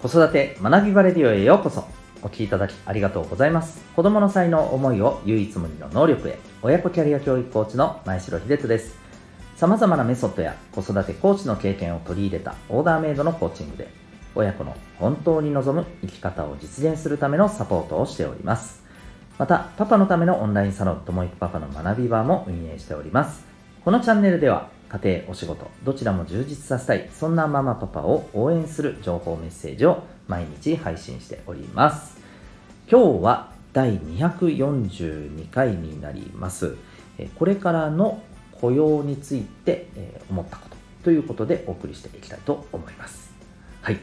子育て学びバレディオへようこそ。お聞きいただきありがとうございます。子供の才能思いを唯一無二の能力へ。親子キャリア教育コーチの前城秀人です。様々なメソッドや子育てコーチの経験を取り入れたオーダーメイドのコーチングで親子の本当に望む生き方を実現するためのサポートをしております。またパパのためのオンラインサロンともいくパパの学び場も運営しております。このチャンネルでは家庭、お仕事、どちらも充実させたい、そんなママパパを応援する情報メッセージを毎日配信しております。今日は第242回になります。これからの雇用について思ったことということでお送りしていきたいと思います。はい。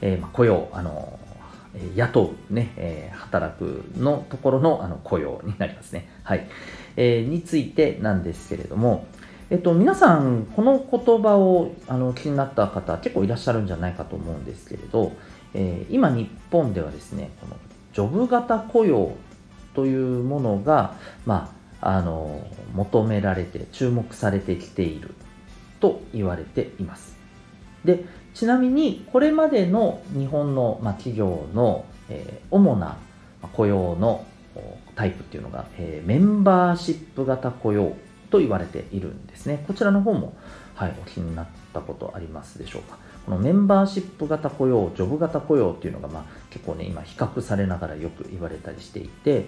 えー、雇用、あの雇うね、えー、働くのところのあの雇用になりますね。はい。えー、についてなんですけれども、えっと、皆さん、この言葉をあの気になった方、結構いらっしゃるんじゃないかと思うんですけれど、えー、今、日本ではですね、このジョブ型雇用というものが、まあ、あの求められて、注目されてきていると言われています。でちなみに、これまでの日本の、まあ、企業の、えー、主な雇用のタイプっていうのが、えー、メンバーシップ型雇用と言われているんですね。こちらの方も、はい、お聞きになったことありますでしょうか。このメンバーシップ型雇用、ジョブ型雇用っていうのが、まあ、結構ね、今比較されながらよく言われたりしていて、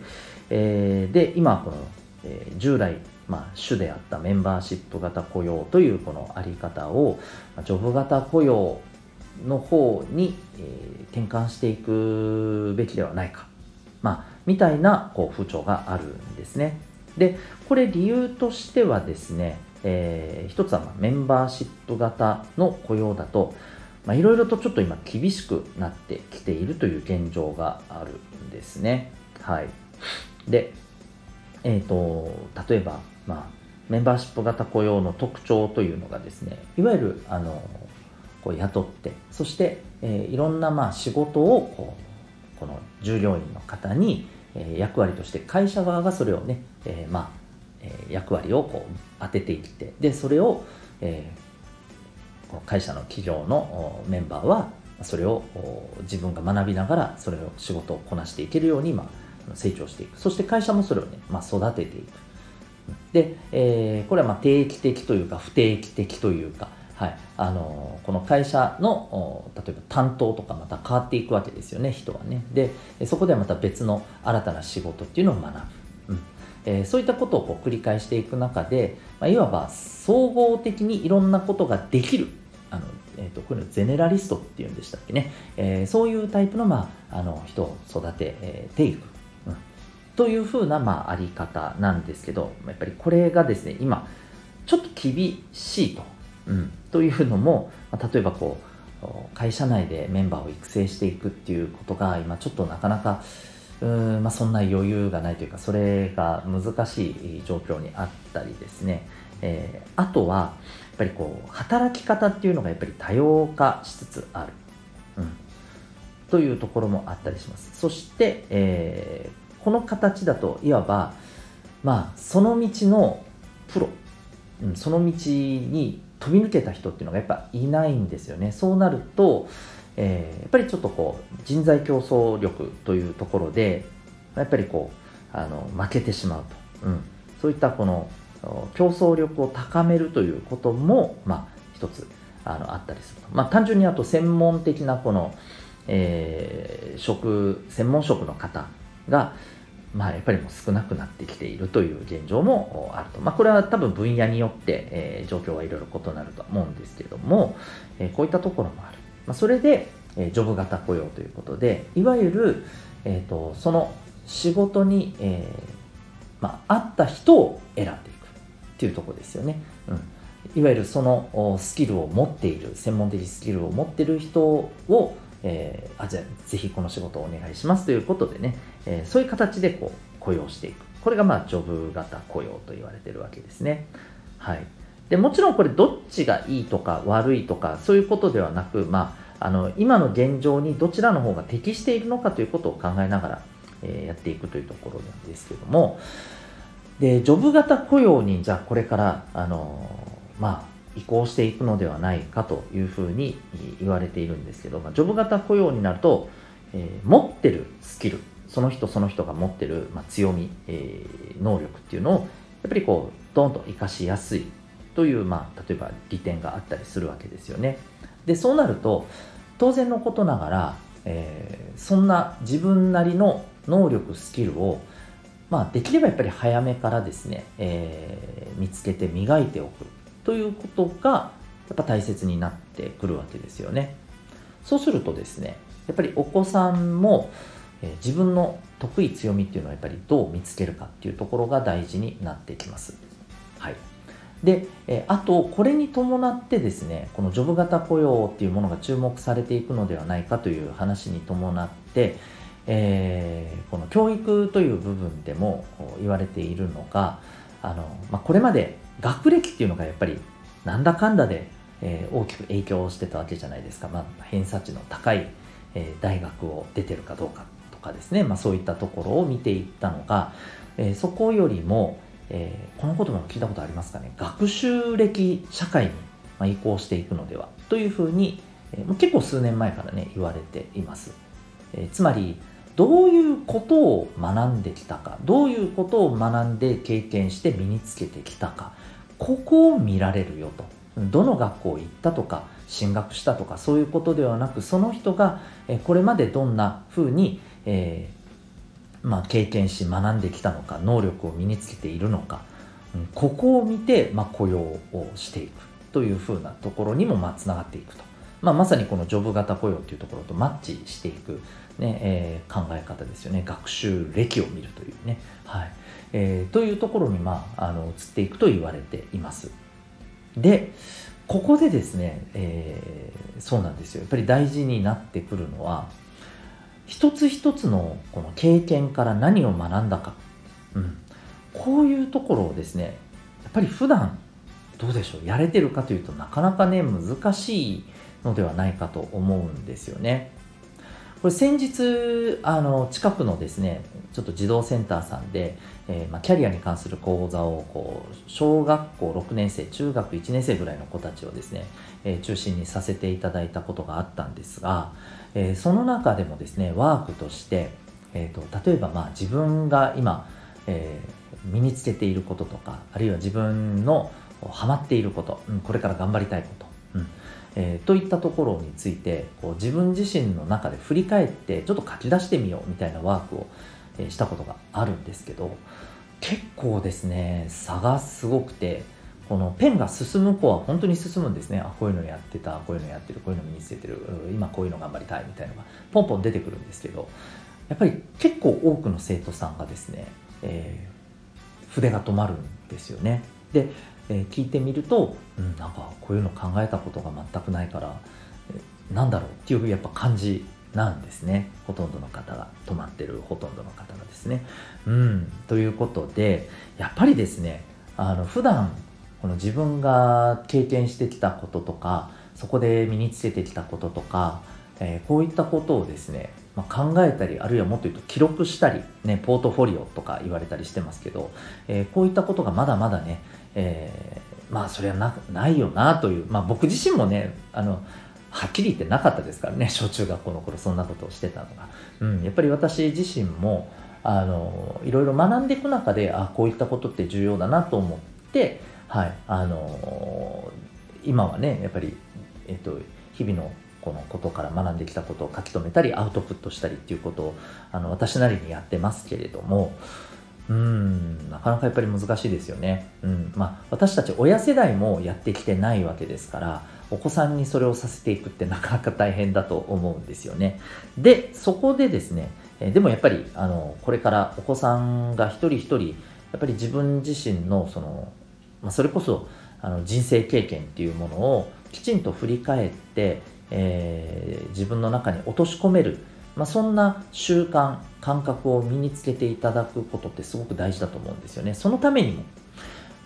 えー、で、今、この、えー、従来、まあ、主であったメンバーシップ型雇用というこのあり方を、ジョブ型雇用の方に、えー、転換していくべきではないか、まあ、みたいなこう風潮があるんですね。で、これ理由としてはですね、えー、一つはメンバーシップ型の雇用だと、いろいろとちょっと今厳しくなってきているという現状があるんですね。はい。で、え、ー、と、例えば、まあ、メンバーシップ型雇用の特徴というのがですね、いわゆる、あの、こう雇って、そして、えー、いろんなまあ仕事をこう、この従業員の方にえ役割として会社側がそれをね、え、まあ、え役割をこう当てていってでそれを、え、会社の企業のメンバーはそれを自分が学びながらそれを仕事をこなしていけるように、ま、成長していく。そして会社もそれをね、まあ、育てていく。で、えー、これはま定期的というか不定期的というかはい、あのこの会社の例えば担当とかまた変わっていくわけですよね人はね。でそこではまた別の新たな仕事っていうのを学ぶ、うん。えー、そういったことをこう繰り返していく中で、まあ、いわば総合的にいろんなことができるあの、えーと、これゼネラリストっていうんでしたっけね、えー、そういうタイプの,、まあ、あの人を育てていく、うん、というふうな、まあ、あり方なんですけどやっぱりこれがですね今ちょっと厳しいと。うん、というのも、まあ、例えばこう会社内でメンバーを育成していくっていうことが今ちょっとなかなかうん、まあ、そんな余裕がないというかそれが難しい状況にあったりですね、えー、あとはやっぱりこう働き方っていうのがやっぱり多様化しつつある、うん、というところもあったりします。そして、えー、この形だといわばまあその道のプロ、うん、その道に飛び抜けた人っていうのがやっぱいないんですよね。そうなると、えー、やっぱりちょっとこう人材競争力というところでやっぱりこうあの負けてしまうと、うん、そういったこの競争力を高めるということも、まあ、一つあのあったりすると、まあ、単純にあと専門的なこの、えー、職専門職の方がまあ、やっぱりもう少なくなってきているという現状もあると。まあ、これは多分分野によって、えー、状況はいろいろ異なるとは思うんですけれども、えー、こういったところもある。まあ、それで、えー、ジョブ型雇用ということで、いわゆる、えーと、その仕事に、えーまあ、合った人を選んでいくっていうところですよね。うんいわゆるそのスキルを持っている、専門的スキルを持っている人を、えー、あじゃあぜひこの仕事をお願いしますということでね、えー、そういう形でこう雇用していく。これがまあジョブ型雇用と言われてるわけですね。はい。でもちろんこれどっちがいいとか悪いとかそういうことではなく、まあ、あの今の現状にどちらの方が適しているのかということを考えながら、えー、やっていくというところなんですけども。でジョブ型雇用にじゃあこれからあのまあ移行していくのではないかというふうに言われているんですけど、まあ、ジョブ型雇用になると、えー、持ってるスキルその人その人が持ってる、まあ、強み、えー、能力っていうのをやっぱりこうドンと活かしやすいという、まあ、例えば利点があったりするわけですよね。でそうなると当然のことながら、えー、そんな自分なりの能力スキルを、まあ、できればやっぱり早めからですね、えー、見つけて磨いておくということがやっぱ大切になってくるわけですよね。そうするとですねやっぱりお子さんも、え、自分の得意強みっていうのはやっぱりどう見つけるかっていうところが大事になってきます。はい、で、えあとこれに伴ってですねこのジョブ型雇用っていうものが注目されていくのではないかという話に伴って、えー、この教育という部分でも言われているのがあの、まあ、これまで学歴っていうのがやっぱりなんだかんだで、え、大きく影響してたわけじゃないですか、まあ、偏差値の高い、え、大学を出てるかどうかかですね、まあ、そういったところを見ていったのが、えー、そこよりも、えー、この言葉も聞いたことありますかね。学習歴社会に移行していくのではというふうに、えー、結構数年前からね言われています、えー、つまりどういうことを学んできたかどういうことを学んで経験して身につけてきたかここを見られるよと。どの学校行ったとか進学したとかそういうことではなくその人がこれまでどんなふうに、えーまあ、経験し学んできたのか能力を身につけているのか、うん、ここを見て、まあ、雇用をしていくというふうなところにもまあつながっていくと、まあ、まさにこのジョブ型雇用というところとマッチしていく、ねえー、考え方ですよね。学習歴を見るというね、はい。えー、というところに、まあ、あの移っていくと言われています。でここでですね、えー、そうなんですよ。やっぱり大事になってくるのは一つ一つのこの経験から何を学んだか、うん、こういうところをですねやっぱり普段どうでしょうやれてるかというとなかなかね難しいのではないかと思うんですよね。これ先日あの近くのですねちょっと児童センターさんで、えー、まあ、キャリアに関する講座をこう小学校6年生中学1年生ぐらいの子たちをですね、えー、中心にさせていただいたことがあったんですが、えー、その中でもですねワークとして、えーと、例えばまあ自分が今、え身につけていることとかあるいは自分のハマっていること、これから頑張りたいこと、うんえー、といったところについてこう自分自身の中で振り返ってちょっと書き出してみようみたいなワークを、えー、したことがあるんですけど結構ですね差がすごくてこのペンが進む子は本当に進むんですね。あこういうのやってたこういうのやってるこういうの身につけてる今こういうの頑張りたいみたいなのがポンポン出てくるんですけどやっぱり結構多くの生徒さんがですね、えー、筆が止まるんですよね。でえ、聞いてみると、うん、なんかこういうの考えたことが全くないから、えー、なんだろうっていうやっぱ感じなんですねほとんどの方が止まってるほとんどの方がですね。うん、ということでやっぱりですねあの普段この自分が経験してきたこととかそこで身につけてきたこととか、えー、こういったことをですね、まあ、考えたりあるいはもっと言うと記録したり、ね、ポートフォリオとか言われたりしてますけど、えー、こういったことがまだまだねえー、まあそれはなないよなという、まあ、僕自身もねあのはっきり言ってなかったですからね小中学校の頃そんなことをしてたのが、うん、やっぱり私自身もあのいろいろ学んでいく中であこういったことって重要だなと思って、はいあの今はねやっぱり、えっと、日々のこのことから学んできたことを書き留めたりアウトプットしたりっていうことをあの私なりにやってますけれどもうんなかなかやっぱり難しいですよね、うんまあ、私たち親世代もやってきてないわけですからお子さんにそれをさせていくってなかなか大変だと思うんですよね。でそこでですねえでもやっぱりあのこれからお子さんが一人一人やっぱり自分自身のその、まあ、それこそあの人生経験っていうものをきちんと振り返って、えー、自分の中に落とし込めるまあ、そんな習慣感覚を身につけていただくことってすごく大事だと思うんですよね。そのためにも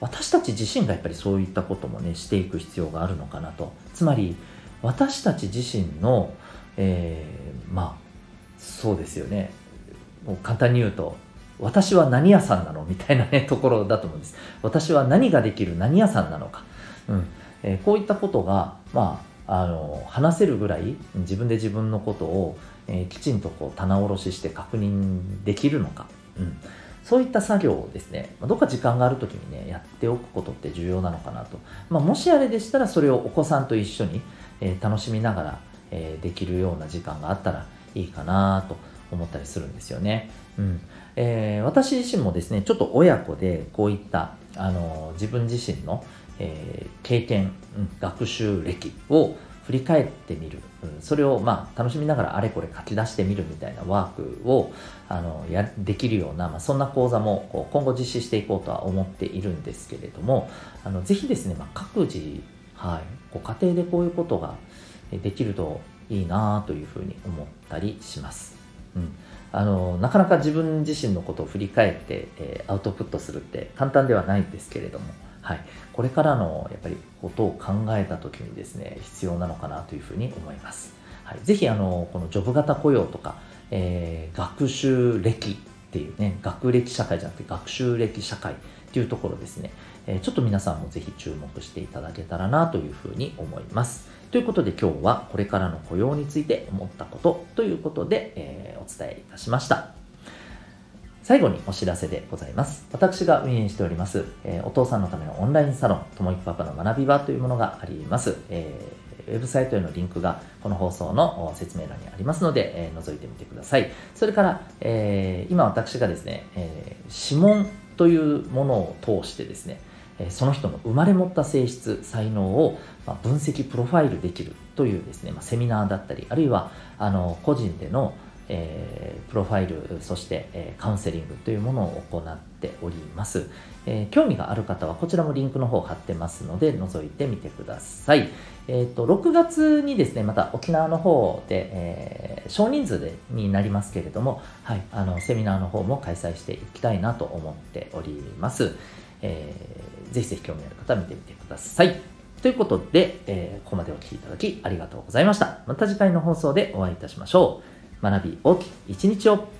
私たち自身がやっぱりそういったこともねしていく必要があるのかなと。つまり私たち自身の、えー、まあそうですよね。もう簡単に言うと私は何屋さんなのみたいなねところだと思うんです。私は何ができる何屋さんなのか、うん。えー、こういったことが、まあ、あの話せるぐらい自分で自分のことを、えー、きちんとこう棚卸しして確認できるのか、うん、そういった作業をですね、どっか時間がある時にね、やっておくことって重要なのかなと。まあ、もしあれでしたら、それをお子さんと一緒に、えー、楽しみながら、えー、できるような時間があったらいいかなと思ったりするんですよね。うんえー、私自身もですね、ちょっと親子でこういった、あの自分自身の、え経験、うん、学習歴を振り返ってみる、うん、それをまあ楽しみながらあれこれ書き出してみるみたいなワークをあのやできるような、まあ、そんな講座も今後実施していこうとは思っているんですけれどもあのぜひですね、まあ、各自、はい、ご家庭でこういうことができるといいなというふうに思ったりします。うん、あのなかなか自分自身のことを振り返って、えー、アウトプットするって簡単ではないんですけれども、はい、これからのやっぱりことを考えた時にですね必要なのかなというふうに思います、はい、ぜひあのこのジョブ型雇用とか、えー、学習歴っていうね学歴社会じゃなくて学習歴社会っていうところですね、え、ちょっと皆さんもぜひ注目していただけたらなというふうに思います。ということで今日はこれからの雇用について思ったことということで、えー、お伝えいたしました。最後にお知らせでございます。私が運営しております、えー、お父さんのためのオンラインサロン、ともいくパパの学び場というものがあります。えー、ウェブサイトへのリンクがこの放送の説明欄にありますので、えー、覗いてみてください。それから、えー、今私がですね、えー、指紋というものを通してですね、その人の生まれ持った性質、才能を分析、プロファイルできるというですね、まあ、セミナーだったり、あるいはあの個人でのえー、プロファイル、そして、えー、カウンセリングというものを行っております、えー、興味がある方はこちらもリンクの方貼ってますので覗いてみてください。えっ、と、6月にですね、また沖縄の方で、え少人数でになりますけれども、はい、あの、セミナーの方も開催していきたいなと思っております。えー、ぜひぜひ興味ある方は見てみてください。ということで、えここまでお聴きいただきありがとうございました。また次回の放送でお会いいたしましょう。学び大きい一日を。